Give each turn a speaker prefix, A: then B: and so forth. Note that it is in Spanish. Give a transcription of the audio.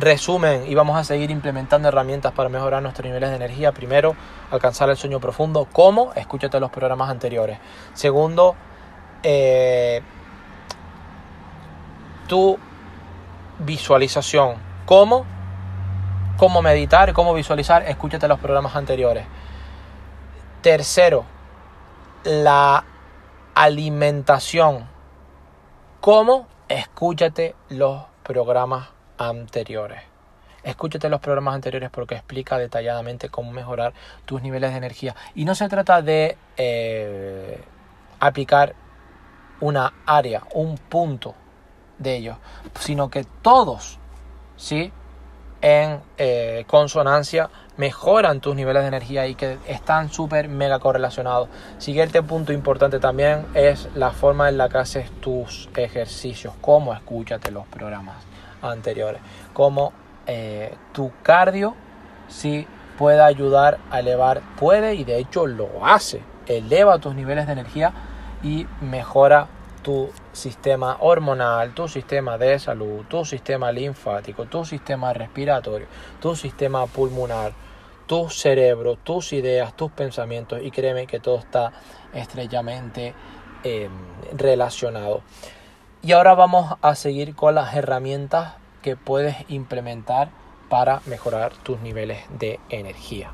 A: resumen y vamos a seguir implementando herramientas para mejorar nuestros niveles de energía. Primero, alcanzar el sueño profundo. ¿Cómo? Escúchate los programas anteriores. Segundo, eh, tu visualización. ¿Cómo? ¿Cómo meditar? ¿Cómo visualizar? Escúchate los programas anteriores. Tercero, la alimentación. ¿Cómo? Escúchate los programas anteriores. Escúchate los programas anteriores porque explica detalladamente cómo mejorar tus niveles de energía. Y no se trata de eh, aplicar una área, un punto de ellos, sino que todos, ¿sí? En eh, consonancia mejoran tus niveles de energía y que están súper mega correlacionados. Siguiente punto importante también es la forma en la que haces tus ejercicios, cómo escúchate los programas anteriores, cómo eh, tu cardio sí puede ayudar a elevar, puede y de hecho lo hace, eleva tus niveles de energía y mejora tu sistema hormonal, tu sistema de salud, tu sistema linfático, tu sistema respiratorio, tu sistema pulmonar, tu cerebro, tus ideas, tus pensamientos y créeme que todo está estrechamente em, relacionado. Y ahora vamos a seguir con las herramientas que puedes implementar para mejorar tus niveles de energía.